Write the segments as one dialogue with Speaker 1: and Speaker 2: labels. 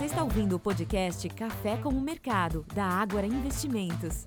Speaker 1: Você está ouvindo o podcast Café com o Mercado, da Ágora Investimentos.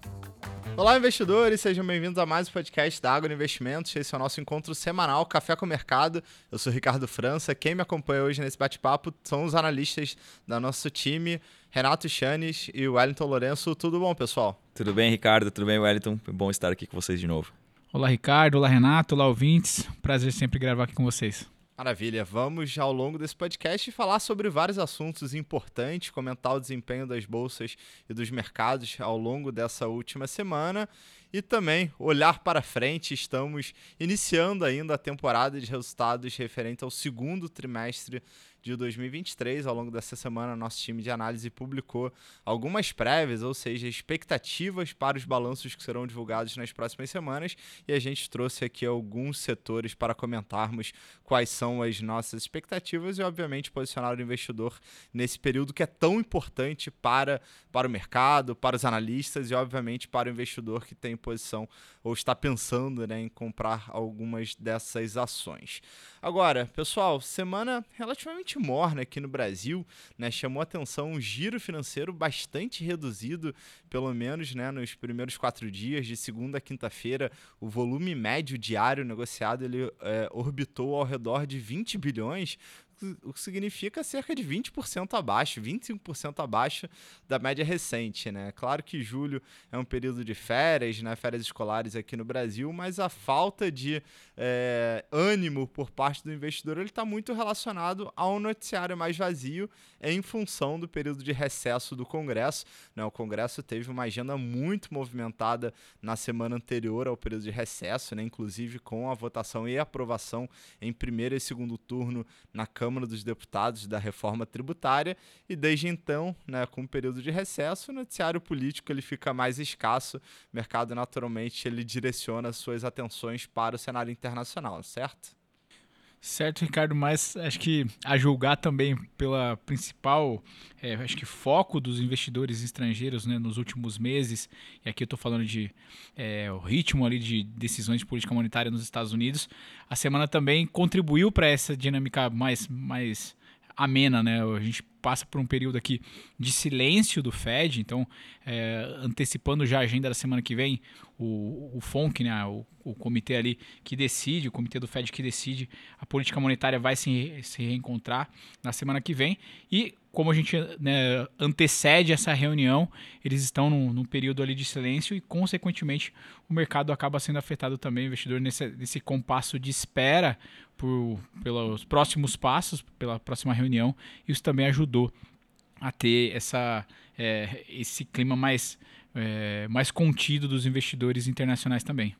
Speaker 2: Olá, investidores, sejam bem-vindos a mais um podcast da Água Investimentos. Esse é o nosso encontro semanal Café com o Mercado. Eu sou Ricardo França. Quem me acompanha hoje nesse bate-papo são os analistas do nosso time, Renato Chanes e Wellington Lourenço. Tudo bom, pessoal?
Speaker 3: Tudo bem, Ricardo? Tudo bem, Wellington? Bom estar aqui com vocês de novo.
Speaker 4: Olá, Ricardo. Olá, Renato. Olá, ouvintes. Prazer sempre gravar aqui com vocês.
Speaker 2: Maravilha, vamos ao longo desse podcast falar sobre vários assuntos importantes, comentar o desempenho das bolsas e dos mercados ao longo dessa última semana e também olhar para frente. Estamos iniciando ainda a temporada de resultados referente ao segundo trimestre de 2023. Ao longo dessa semana, nosso time de análise publicou algumas prévias, ou seja, expectativas para os balanços que serão divulgados nas próximas semanas. E a gente trouxe aqui alguns setores para comentarmos quais são as nossas expectativas e, obviamente, posicionar o investidor nesse período que é tão importante para, para o mercado, para os analistas e, obviamente, para o investidor que tem posição ou está pensando né, em comprar algumas dessas ações. Agora, pessoal, semana relativamente morna aqui no Brasil, né? Chamou atenção um giro financeiro bastante reduzido, pelo menos né, nos primeiros quatro dias, de segunda a quinta-feira, o volume médio diário negociado ele é, orbitou ao redor de 20 bilhões, o que significa cerca de 20% abaixo, 25% abaixo da média recente, né? Claro que julho é um período de férias, né? Férias escolares aqui no Brasil, mas a falta de é, ânimo por parte do investidor ele está muito relacionado ao noticiário mais vazio em função do período de recesso do Congresso. Né? O Congresso teve uma agenda muito movimentada na semana anterior ao período de recesso, né? inclusive com a votação e aprovação em primeiro e segundo turno na Câmara Câmara dos Deputados da reforma tributária e desde então, né, com o período de recesso, o noticiário político ele fica mais escasso, o mercado naturalmente ele direciona suas atenções para o cenário internacional, certo?
Speaker 4: Certo, Ricardo, mas acho que a julgar também pela principal, é, acho que foco dos investidores estrangeiros né, nos últimos meses, e aqui eu estou falando de é, o ritmo ali de decisões de política monetária nos Estados Unidos, a semana também contribuiu para essa dinâmica mais, mais amena, né? A gente passa por um período aqui de silêncio do Fed, então é, antecipando já a agenda da semana que vem, o, o FONC, né, o, o, comitê ali que decide, o comitê do Fed que decide, a política monetária vai se, se reencontrar na semana que vem e como a gente né, antecede essa reunião, eles estão num, num, período ali de silêncio e, consequentemente, o mercado acaba sendo afetado também, investidor nesse, nesse compasso de espera por, pelos próximos passos, pela próxima reunião. Isso também ajudou a ter essa, é, esse clima mais, é, mais contido dos investidores internacionais também.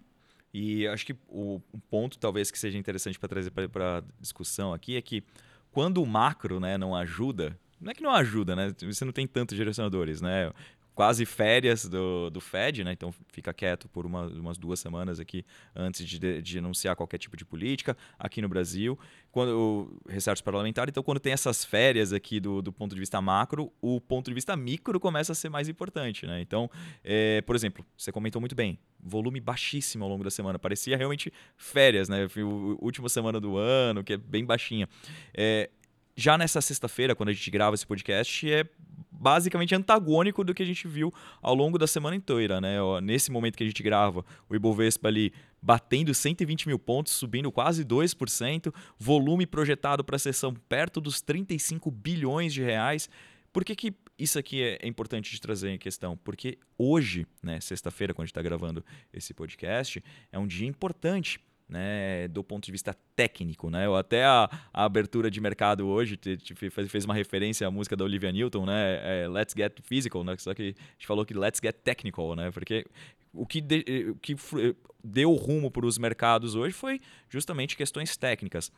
Speaker 3: E acho que o, ponto talvez que seja interessante para trazer para a discussão aqui é que quando o macro né, não ajuda, não é que não ajuda, né? Você não tem tantos direcionadores, né? Quase férias do, do Fed, né? Então fica quieto por uma, umas duas semanas aqui antes de, de anunciar qualquer tipo de política aqui no Brasil. Quando o recesso parlamentar, então quando tem essas férias aqui do, do ponto de vista macro, o ponto de vista micro começa a ser mais importante, né? Então, é, por exemplo, você comentou muito bem, volume baixíssimo ao longo da semana. Parecia realmente férias, né? Última semana do ano, que é bem baixinha. É, já nessa sexta-feira, quando a gente grava esse podcast, é basicamente antagônico do que a gente viu ao longo da semana inteira. Né? Nesse momento que a gente grava, o Ibovespa ali batendo 120 mil pontos, subindo quase 2%, volume projetado para a sessão perto dos 35 bilhões de reais. Por que, que isso aqui é importante de trazer em questão? Porque hoje, né, sexta-feira, quando a gente está gravando esse podcast, é um dia importante né, do ponto de vista técnico, né? Eu até a, a abertura de mercado hoje te, te fez uma referência à música da Olivia Newton, né? É, Let's Get Physical, né? Só que a gente falou que Let's Get Technical, né? Porque o que, de, o que deu rumo para os mercados hoje foi justamente questões técnicas.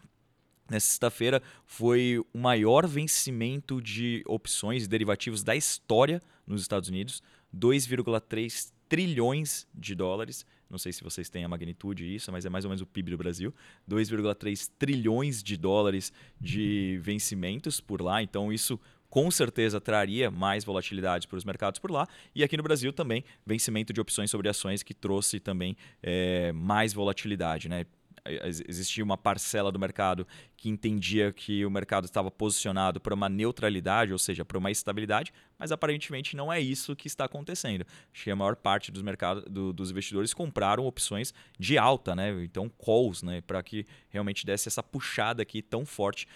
Speaker 3: Nessa sexta-feira foi o maior vencimento de opções e derivativos da história nos Estados Unidos, 2,3 trilhões de dólares. Não sei se vocês têm a magnitude disso, mas é mais ou menos o PIB do Brasil. 2,3 trilhões de dólares de vencimentos por lá. Então, isso com certeza traria mais volatilidade para os mercados por lá. E aqui no Brasil também, vencimento de opções sobre ações que trouxe também é, mais volatilidade. Né? Existia uma parcela do mercado que entendia que o mercado estava posicionado para uma neutralidade, ou seja, para uma estabilidade, mas aparentemente não é isso que está acontecendo. Acho que a maior parte dos mercados do, dos investidores compraram opções de alta, né? Então calls, né? Para que realmente desse essa puxada aqui tão forte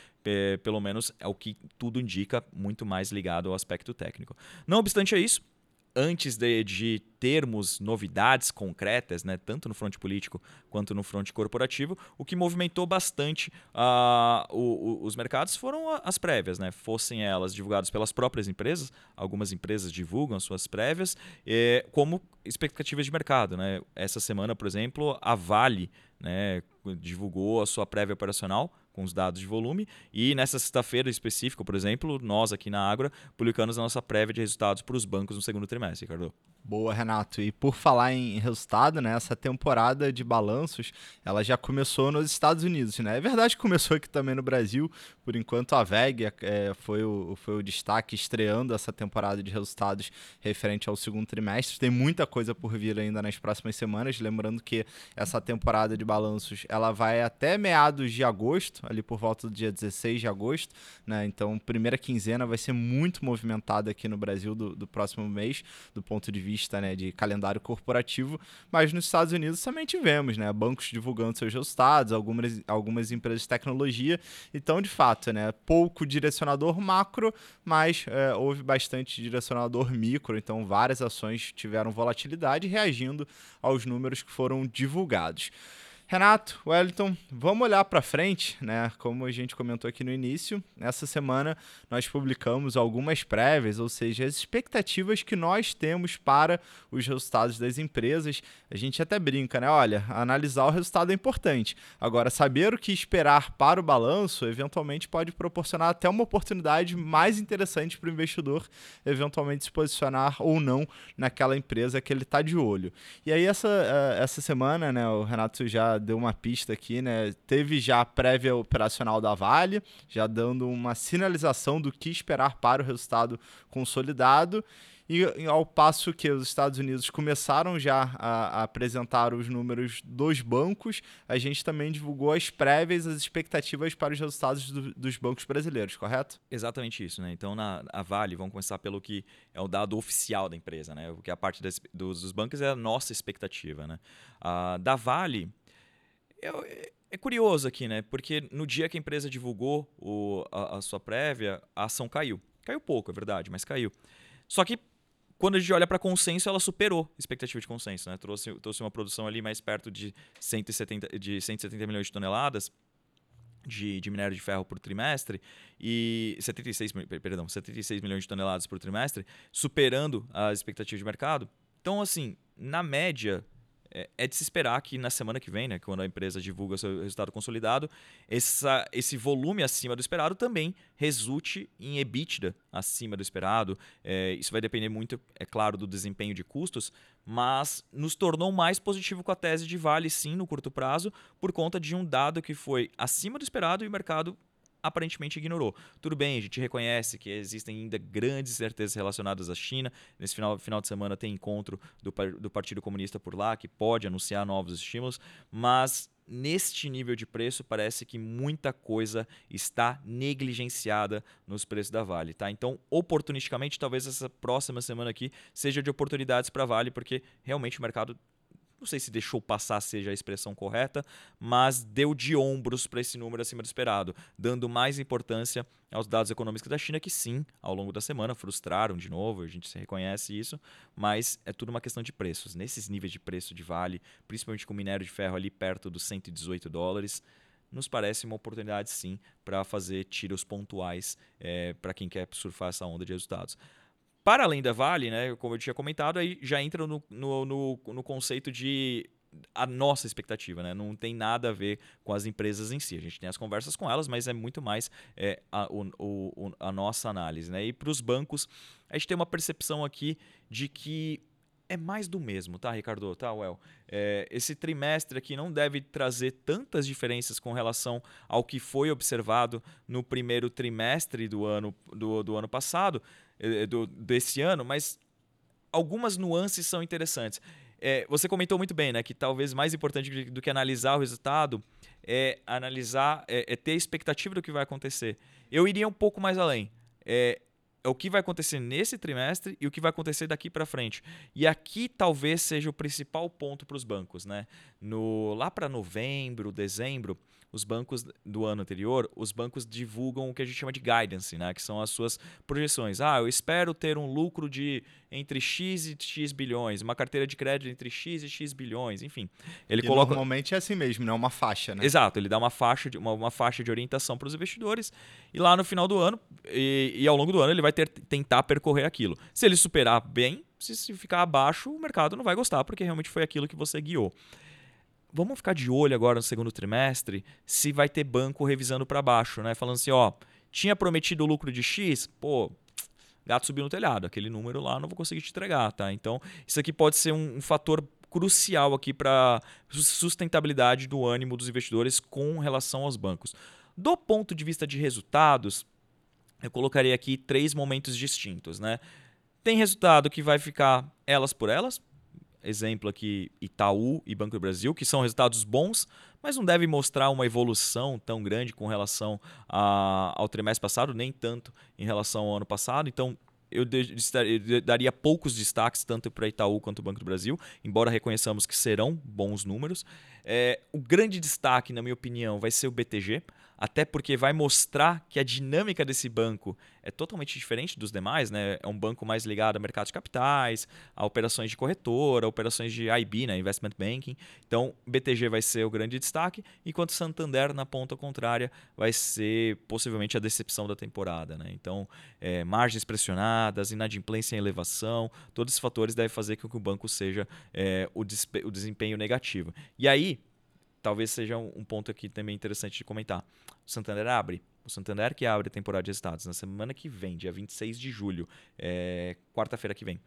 Speaker 3: pelo menos é o que tudo indica, muito mais ligado ao aspecto técnico. Não obstante é isso, antes de, de, termos novidades concretas, né, tanto no fronte político quanto no fronte corporativo, o que movimentou bastante uh, o, o, os mercados foram as prévias, né, fossem elas divulgadas pelas próprias empresas, algumas empresas divulgam suas prévias, eh, como expectativas de mercado. Né. Essa semana, por exemplo, a Vale né, divulgou a sua prévia operacional com os dados de volume. E nessa sexta-feira específica, por exemplo, nós aqui na Agro publicamos a nossa prévia de resultados para os bancos no segundo trimestre, Ricardo.
Speaker 2: Boa, Renato. E por falar em resultado, né, essa temporada de balanços, ela já começou nos Estados Unidos, né? É verdade que começou aqui também no Brasil. Por enquanto, a VEG é, foi, o, foi o destaque estreando essa temporada de resultados referente ao segundo trimestre. Tem muita coisa por vir ainda nas próximas semanas. Lembrando que essa temporada de balanços ela vai até meados de agosto, ali por volta do dia 16 de agosto, né? Então, primeira quinzena vai ser muito movimentada aqui no Brasil do, do próximo mês, do ponto de vista vista né, de calendário corporativo, mas nos Estados Unidos também tivemos né, bancos divulgando seus resultados, algumas, algumas empresas de tecnologia. Então, de fato, né, pouco direcionador macro, mas é, houve bastante direcionador micro. Então, várias ações tiveram volatilidade reagindo aos números que foram divulgados. Renato, Wellington, vamos olhar para frente, né? Como a gente comentou aqui no início, essa semana nós publicamos algumas prévias, ou seja, as expectativas que nós temos para os resultados das empresas. A gente até brinca, né? Olha, analisar o resultado é importante. Agora, saber o que esperar para o balanço, eventualmente pode proporcionar até uma oportunidade mais interessante para o investidor, eventualmente se posicionar ou não naquela empresa que ele está de olho. E aí, essa, eh, essa semana, né? O Renato já deu uma pista aqui, né? Teve já a prévia operacional da Vale, já dando uma sinalização do que esperar para o resultado consolidado. E ao passo que os Estados Unidos começaram já a, a, apresentar os números dos bancos, a gente também divulgou as prévias, as expectativas para os resultados do, dos bancos brasileiros, correto?
Speaker 3: Exatamente isso, né? Então, na a Vale, vamos começar pelo que é o dado oficial da empresa, né? O que é a parte das, dos, dos bancos é a nossa expectativa, né? Da Vale, é, é curioso aqui, né? Porque no dia que a empresa divulgou o, a, a, sua prévia, a ação caiu. Caiu pouco, é verdade, mas caiu. Só que quando a gente olha para consenso, ela superou a expectativa de consenso, né? Trouxe, trouxe uma produção ali mais perto de 170, de 170 milhões de toneladas de, de minério de ferro por trimestre e 76, perdão, 76 milhões de toneladas por trimestre, superando as expectativas de mercado. Então, assim, na média, é, é, de se esperar que na semana que vem, né, quando a empresa divulga seu resultado consolidado, essa, esse volume acima do esperado também resulte em EBITDA acima do esperado. É, isso vai depender muito, é claro, do desempenho de custos, mas nos tornou mais positivo com a tese de vale sim no curto prazo, por conta de um dado que foi acima do esperado e o mercado aparentemente ignorou. Tudo bem, a gente reconhece que existem ainda grandes certezas relacionadas à China. Nesse final, final de semana tem encontro do, do Partido Comunista por lá, que pode anunciar novos estímulos, mas neste nível de preço parece que muita coisa está negligenciada nos preços da Vale, tá? Então, oportunisticamente, talvez essa próxima semana aqui seja de oportunidades para Vale, porque realmente o mercado não sei se deixou passar seja a expressão correta, mas deu de ombros para esse número acima do esperado, dando mais importância aos dados econômicos da China, que sim, ao longo da semana frustraram de novo, a gente se reconhece isso, mas é tudo uma questão de preços. Nesses níveis de preço de vale, principalmente com minério de ferro ali perto dos 118 dólares, nos parece uma oportunidade sim para fazer tiros pontuais é, para quem quer surfar essa onda de resultados. Para além da Vale, né, como eu tinha comentado, aí já entra no, no, no, no conceito de a nossa expectativa, né? Não tem nada a ver com as empresas em si. A gente tem as conversas com elas, mas é muito mais é, a, o, a nossa análise, né? E para os bancos, a gente tem uma percepção aqui de que é mais do mesmo, tá, Ricardo? Tá, Well? É, esse trimestre aqui não deve trazer tantas diferenças com relação ao que foi observado no primeiro trimestre do ano, do, do ano passado. Eh, do, desse ano, mas algumas nuances são interessantes. é, você comentou muito bem, né? Que talvez mais importante do que analisar o resultado é analisar, é, é ter expectativa do que vai acontecer. Eu iria um pouco mais além. É, é o que vai acontecer nesse trimestre e o que vai acontecer daqui para frente. E aqui talvez seja o principal ponto para os bancos, né? No, lá para novembro, dezembro, os bancos do ano anterior, os bancos divulgam o que a gente chama de guidance, né? que são as suas projeções. Ah, eu espero ter um lucro de entre X e X bilhões, uma carteira de crédito entre X e X bilhões, enfim. Ele
Speaker 2: e
Speaker 3: coloca...
Speaker 2: Normalmente é assim mesmo, não é uma faixa, né?
Speaker 3: Exato, ele dá uma faixa de, uma, uma faixa de orientação para os investidores e lá no final do ano e, e, ao longo do ano ele vai ter, tentar percorrer aquilo. Se ele superar bem, se, se ficar abaixo, o mercado não vai gostar, porque realmente foi aquilo que você guiou vamos ficar de olho agora no segundo trimestre se vai ter banco revisando para baixo, né? Falando assim, ó, tinha prometido o lucro de X, pô, gato subiu no telhado, aquele número lá não vou conseguir te entregar, tá? Então, isso aqui pode ser um, um fator crucial aqui para sustentabilidade do ânimo dos investidores com relação aos bancos. Do ponto de vista de resultados, eu colocaria aqui três momentos distintos, né? Tem resultado que vai ficar elas por elas, exemplo aqui Itaú e Banco do Brasil, que são resultados bons, mas não deve mostrar uma evolução tão grande com relação a, ao trimestre passado, nem tanto em relação ao ano passado. Então, eu, daria poucos destaques tanto para Itaú quanto o Banco do Brasil, embora reconheçamos que serão bons números. É, o grande destaque, na minha opinião, vai ser o BTG até porque vai mostrar que a dinâmica desse banco é totalmente diferente dos demais, né? É um banco mais ligado a mercado de capitais, a operações de corretora, a operações de IB, né? Investment Banking. Então, BTG vai ser o grande destaque, enquanto Santander, na ponta contrária, vai ser possivelmente a decepção da temporada, né? Então, é, margens pressionadas, inadimplência em elevação, todos esses fatores devem fazer com que o banco seja é, o, o desempenho negativo. E aí, talvez seja um ponto aqui também interessante de comentar. O Santander abre. O Santander que abre a temporada de resultados na semana que vem, dia 26 de julho, é, quarta-feira que vem.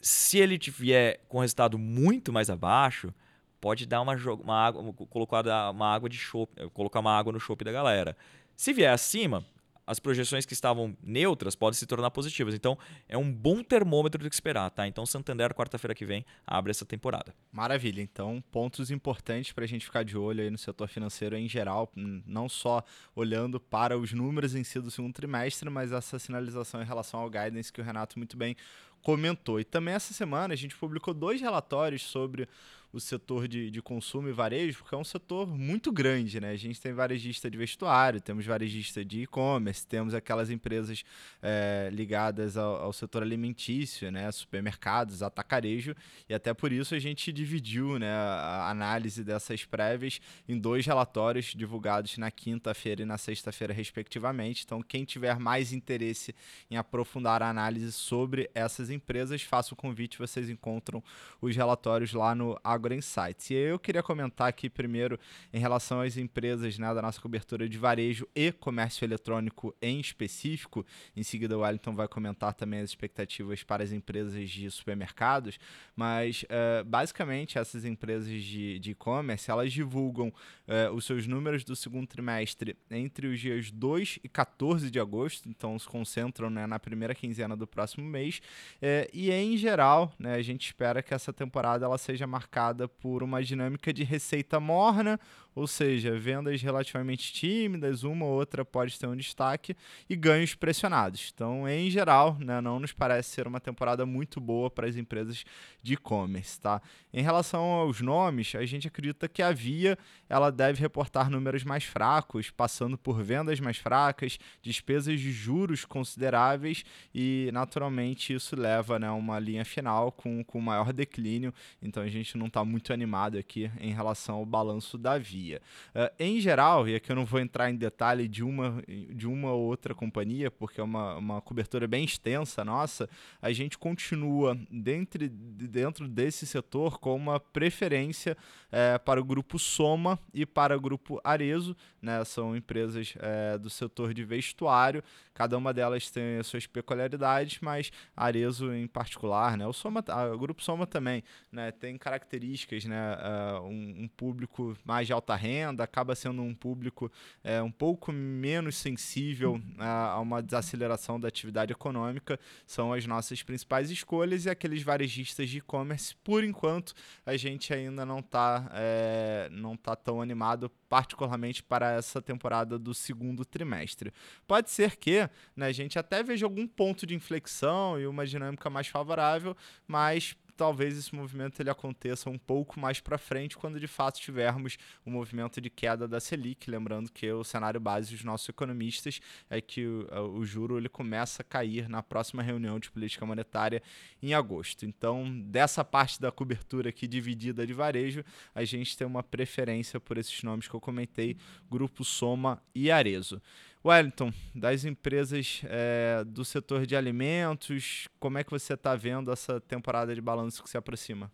Speaker 3: Se ele vier com resultado muito mais abaixo, pode dar uma, uma água, colocar uma água de chope, colocar uma água no chope da galera. Se vier acima, as projeções que estavam neutras podem se tornar positivas. Então, é um bom termômetro do que esperar, tá? Então, Santander, quarta-feira que vem, abre essa temporada.
Speaker 2: Maravilha. Então, pontos importantes para a gente ficar de olho aí no setor financeiro em geral, não só olhando para os números em si do segundo trimestre, mas essa sinalização em relação ao guidance que o Renato muito bem comentou. E também essa semana a gente publicou dois relatórios sobre o setor de, de consumo e varejo, porque é um setor muito grande, né? A gente tem varejista de vestuário, temos varejista de e-commerce, temos aquelas empresas é, ligadas ao, ao, setor alimentício, né? Supermercados, atacarejo, e até por isso a gente dividiu né, a análise dessas prévias em dois relatórios divulgados na quinta-feira e na sexta-feira, respectivamente. Então, quem tiver mais interesse em aprofundar a análise sobre essas empresas, faça o convite, vocês encontram os relatórios lá no Agro Insights. E eu queria comentar aqui primeiro em relação às empresas né, da nossa cobertura de varejo e comércio eletrônico em específico. Em seguida, o Wellington vai comentar também as expectativas para as empresas de supermercados. Mas, uh, basicamente, essas empresas de e-commerce, elas divulgam uh, os seus números do segundo trimestre entre os dias 2 e 14 de agosto. Então, se concentram né, na primeira quinzena do próximo mês. Uh, e, em geral, né, a gente espera que essa temporada ela seja marcada por uma dinâmica de receita morna, ou seja, vendas relativamente tímidas, uma ou outra pode ter um destaque, e ganhos pressionados. Então, em geral, né, não nos parece ser uma temporada muito boa para as empresas de e-commerce. Tá? Em relação aos nomes, a gente acredita que a Via ela deve reportar números mais fracos, passando por vendas mais fracas, despesas de juros consideráveis e, naturalmente, isso leva né, a uma linha final com, com maior declínio. Então, a gente não está muito animado aqui em relação ao balanço da Via. Uh, em geral, e aqui eu não vou entrar em detalhe de uma, de uma ou outra companhia, porque é uma, uma cobertura bem extensa nossa, a gente continua dentro, dentro desse setor com uma preferência é, para o grupo Soma e para o grupo Arezo, né? são empresas é, do setor de vestuário, cada uma delas tem as suas peculiaridades, mas Arezo em particular, né? o, Soma, o grupo Soma também né? tem características características, né? Uh, um, um, público mais de alta renda, acaba sendo um público uh, um pouco menos sensível a, a uma desaceleração da atividade econômica, são as nossas principais escolhas e aqueles varejistas de e-commerce, por enquanto, a gente ainda não está é, não tá tão animado, particularmente para essa temporada do segundo trimestre. Pode ser que né, a gente até veja algum ponto de inflexão e uma dinâmica mais favorável, mas talvez esse movimento ele aconteça um pouco mais para frente, quando de fato tivermos um movimento de queda da Selic. Lembrando que o cenário base dos nossos economistas é que o, o juro ele começa a cair na próxima reunião de política monetária em agosto. Então, dessa parte da cobertura aqui dividida de varejo, a gente tem uma preferência por esses nomes que eu comentei: Grupo Soma e Arezo. Wellington, das empresas é, do setor de alimentos, como é que você está vendo essa temporada de balanço que se aproxima?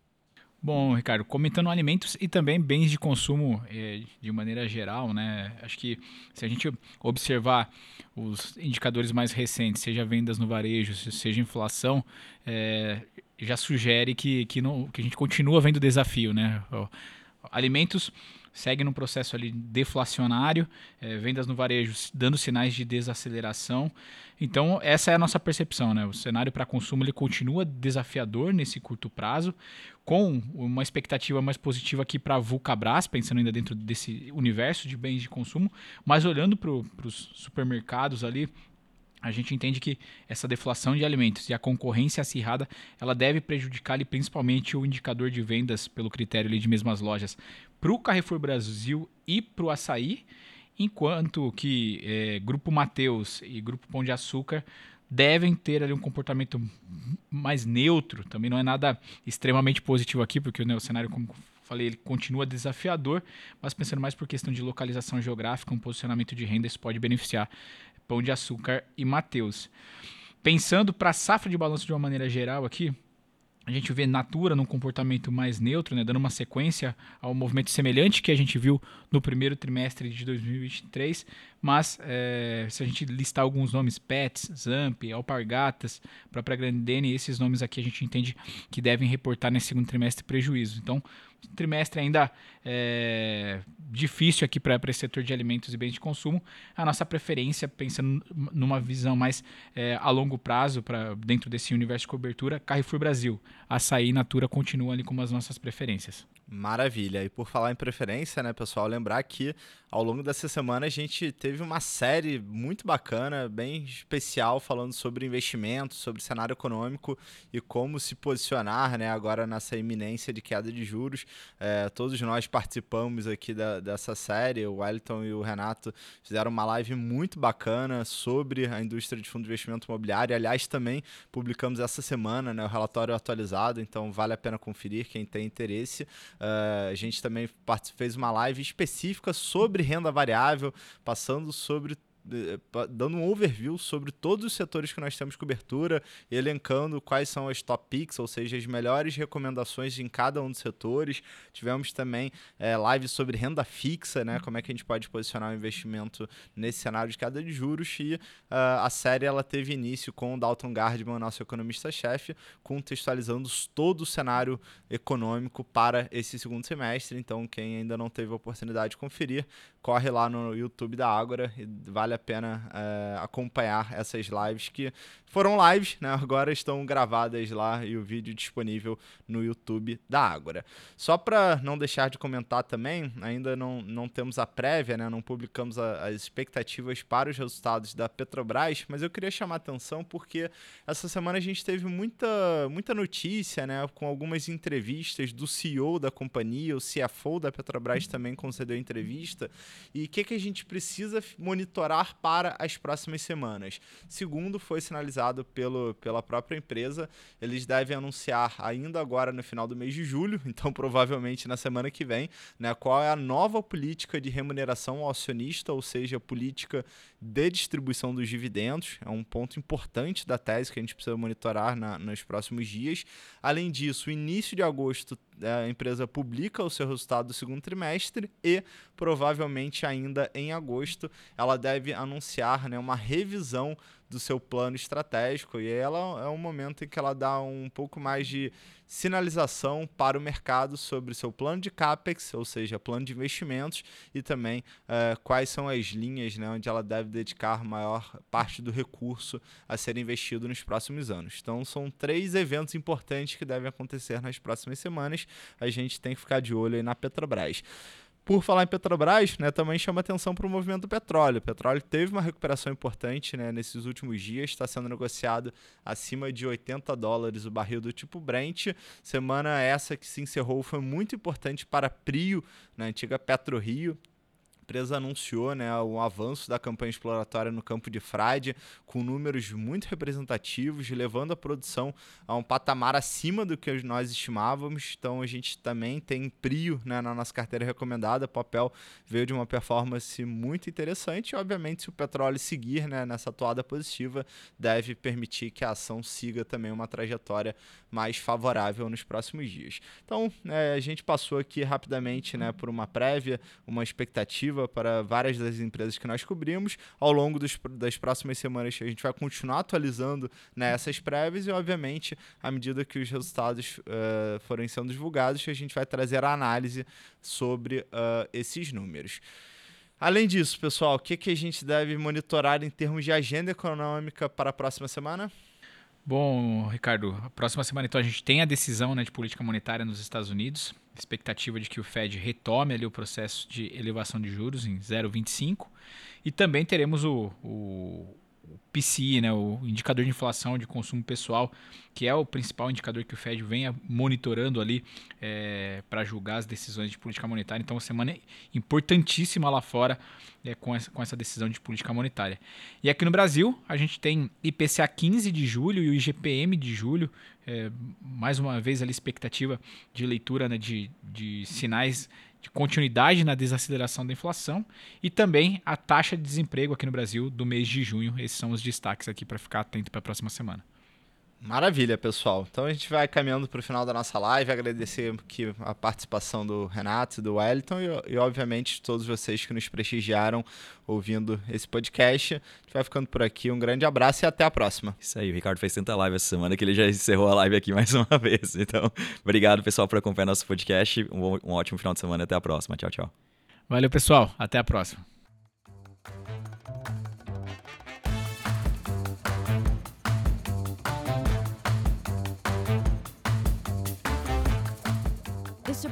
Speaker 4: Bom, Ricardo, comentando alimentos e também bens de consumo é, de maneira geral, né? Acho que se a gente observar os indicadores mais recentes, seja vendas no varejo, seja inflação, é, já sugere que, que, não, que a gente continua vendo desafio, né? Alimentos segue num processo ali deflacionário, é, vendas no varejo dando sinais de desaceleração. Então, essa é a nossa percepção. Né? O cenário para consumo ele continua desafiador nesse curto prazo, com uma expectativa mais positiva aqui para a Vulcabras, pensando ainda dentro desse universo de bens de consumo, mas olhando para os supermercados ali, a gente entende que essa deflação de alimentos e a concorrência acirrada, ela deve prejudicar ali, principalmente o indicador de vendas pelo critério ali, de mesmas lojas para o Carrefour Brasil e para o Açaí, enquanto que é, Grupo Mateus e Grupo Pão de Açúcar devem ter ali um comportamento mais neutro. Também não é nada extremamente positivo aqui, porque né, o cenário, como falei, ele continua desafiador, mas pensando mais por questão de localização geográfica, um posicionamento de renda, isso pode beneficiar Pão de Açúcar e Mateus. Pensando para a safra de balanço de uma maneira geral aqui, a gente vê Natura num comportamento mais neutro, né, dando uma sequência ao movimento semelhante que a gente viu no primeiro trimestre de 2023, mas é, se a gente listar alguns nomes, Pets, Zamp, Alpargatas, própria Grandene, esses nomes aqui a gente entende que devem reportar nesse segundo trimestre prejuízo. Então, trimestre ainda é, difícil aqui para esse setor de alimentos e bens de consumo. A nossa preferência, pensando numa visão mais é, a longo prazo, para dentro desse universo de cobertura, Carrefour Brasil. Açaí e Natura continuam ali como as nossas preferências.
Speaker 2: Maravilha. E por falar em preferência, né, pessoal, lembrar que ao longo dessa semana a gente teve uma série muito bacana, bem especial, falando sobre investimentos, sobre cenário econômico e como se posicionar, né, agora nessa iminência de queda de juros. É, todos nós participamos aqui da, dessa série, o Wellington e o Renato fizeram uma live muito bacana sobre a indústria de fundo de investimento imobiliário. Aliás, também publicamos essa semana, né, o relatório atualizado, então vale a pena conferir quem tem interesse. Uh, a gente também fez uma live específica sobre renda variável, passando sobre dando um overview sobre todos os setores que nós temos cobertura, elencando quais são as top picks, ou seja, as melhores recomendações em cada um dos setores. Tivemos também é, lives sobre renda fixa, né? Como é que a gente pode posicionar o investimento nesse cenário de queda de juros. E uh, a série ela teve início com o Dalton Gardman, nosso economista-chefe, contextualizando todo o cenário econômico para esse segundo semestre. Então, quem ainda não teve a oportunidade de conferir, corre lá no YouTube da Ágora e vale vale a pena é, acompanhar essas lives que foram lives, né? Agora estão gravadas lá e o vídeo disponível no YouTube da Ágora. Só para não deixar de comentar também, ainda não, não temos a prévia, né? Não publicamos a, as expectativas para os resultados da Petrobras, mas eu queria chamar a atenção porque essa semana a gente teve muita, muita notícia, né? Com algumas entrevistas do CEO da companhia, o CFO da Petrobras também concedeu entrevista. E o que, que a gente precisa monitorar para as próximas semanas? Segundo, foi sinalizado pelo, pela própria empresa. Eles devem anunciar ainda agora no final do mês de julho, então provavelmente na semana que vem, né, qual é a nova política de remuneração ao acionista, ou seja, a política de distribuição dos dividendos. É um ponto importante da tese que a gente precisa monitorar na, nos próximos dias. Além disso, o início de agosto a empresa publica o seu resultado do segundo trimestre e provavelmente ainda em agosto ela deve anunciar né, uma revisão do seu plano estratégico. E ela é um momento em que ela dá um pouco mais de sinalização para o mercado sobre seu plano de CAPEX, ou seja, plano de investimentos, e também uh, quais são as linhas né, onde ela deve dedicar maior parte do recurso a ser investido nos próximos anos. Então, são três eventos importantes que devem acontecer nas próximas semanas. A gente tem que ficar de olho aí na Petrobras. Por falar em Petrobras, né, também chama atenção para o movimento do petróleo. O petróleo teve uma recuperação importante né, nesses últimos dias, está sendo negociado acima de 80 dólares o barril do tipo Brent. Semana essa que se encerrou foi muito importante para a Prio, na antiga PetroRio, empresa anunciou né, o avanço da campanha exploratória no campo de Frade, com números muito representativos, levando a produção a um patamar acima do que nós estimávamos. Então a gente também tem Prio né, na nossa carteira recomendada. O papel veio de uma performance muito interessante. Obviamente, se o petróleo seguir né, nessa atuada positiva, deve permitir que a ação siga também uma trajetória mais favorável nos próximos dias. Então, é, a gente passou aqui rapidamente né, por uma prévia, uma expectativa para várias das empresas que nós cobrimos. Ao longo dos, das próximas semanas, a gente vai continuar atualizando né, essas prévias e, obviamente, à medida que os resultados uh, forem sendo divulgados, a gente vai trazer a análise sobre uh, esses números. Além disso, pessoal, o que, que a gente deve monitorar em termos de agenda econômica para a próxima semana?
Speaker 4: Bom, Ricardo, a próxima semana então a gente tem a decisão né, de política monetária nos Estados Unidos, expectativa de que o Fed retome ali o processo de elevação de juros em 0,25 e também teremos o, o, o PCI, né, o indicador de inflação de consumo pessoal, que é o principal indicador que o Fed venha monitorando ali é, para julgar as decisões de política monetária. Então, uma semana importantíssima lá fora é, com, essa, com essa decisão de política monetária. E aqui no Brasil, a gente tem IPCA 15 de julho e o IGPM de julho. É, mais uma vez, ali, expectativa de leitura né, de, de sinais de continuidade na desaceleração da inflação e também a taxa de desemprego aqui no Brasil do mês de junho. Esses são os destaques aqui para ficar atento para a próxima semana.
Speaker 2: Maravilha, pessoal. Então a gente vai caminhando para o final da nossa live, agradecer aqui a participação do Renato do Wellington e, e, obviamente, todos vocês que nos prestigiaram ouvindo esse podcast. A gente vai ficando por aqui. Um grande abraço e até a próxima.
Speaker 3: Isso aí, o Ricardo fez tanta live essa semana que ele já encerrou a live aqui mais uma vez. Então, obrigado, pessoal, por acompanhar nosso podcast. Um, um ótimo final de semana e até a próxima. Tchau, tchau.
Speaker 4: Valeu, pessoal. Até a próxima.